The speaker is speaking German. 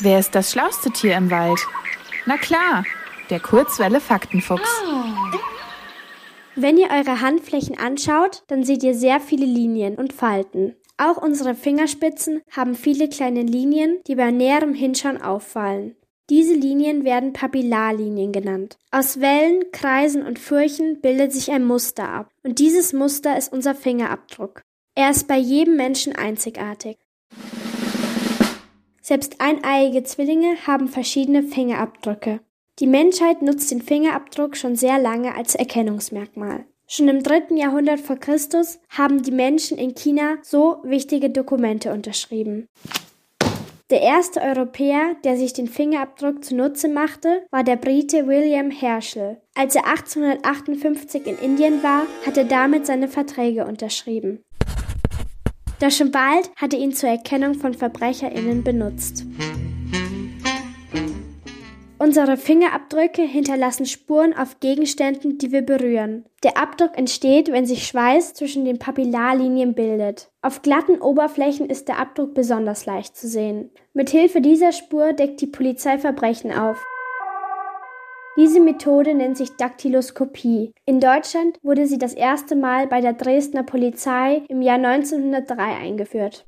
Wer ist das schlauste Tier im Wald? Na klar, der Kurzwelle Faktenfuchs. Wenn ihr eure Handflächen anschaut, dann seht ihr sehr viele Linien und Falten. Auch unsere Fingerspitzen haben viele kleine Linien, die bei näherem Hinschauen auffallen. Diese Linien werden Papillarlinien genannt. Aus Wellen, Kreisen und Furchen bildet sich ein Muster ab. Und dieses Muster ist unser Fingerabdruck. Er ist bei jedem Menschen einzigartig. Selbst eineiige Zwillinge haben verschiedene Fingerabdrücke. Die Menschheit nutzt den Fingerabdruck schon sehr lange als Erkennungsmerkmal. Schon im dritten Jahrhundert vor Christus haben die Menschen in China so wichtige Dokumente unterschrieben. Der erste Europäer, der sich den Fingerabdruck zunutze machte, war der Brite William Herschel. Als er 1858 in Indien war, hat er damit seine Verträge unterschrieben. Doch schon bald hat er ihn zur Erkennung von VerbrecherInnen benutzt. Unsere Fingerabdrücke hinterlassen Spuren auf Gegenständen, die wir berühren. Der Abdruck entsteht, wenn sich Schweiß zwischen den Papillarlinien bildet. Auf glatten Oberflächen ist der Abdruck besonders leicht zu sehen. Mithilfe dieser Spur deckt die Polizei Verbrechen auf. Diese Methode nennt sich Daktyloskopie. In Deutschland wurde sie das erste Mal bei der Dresdner Polizei im Jahr 1903 eingeführt.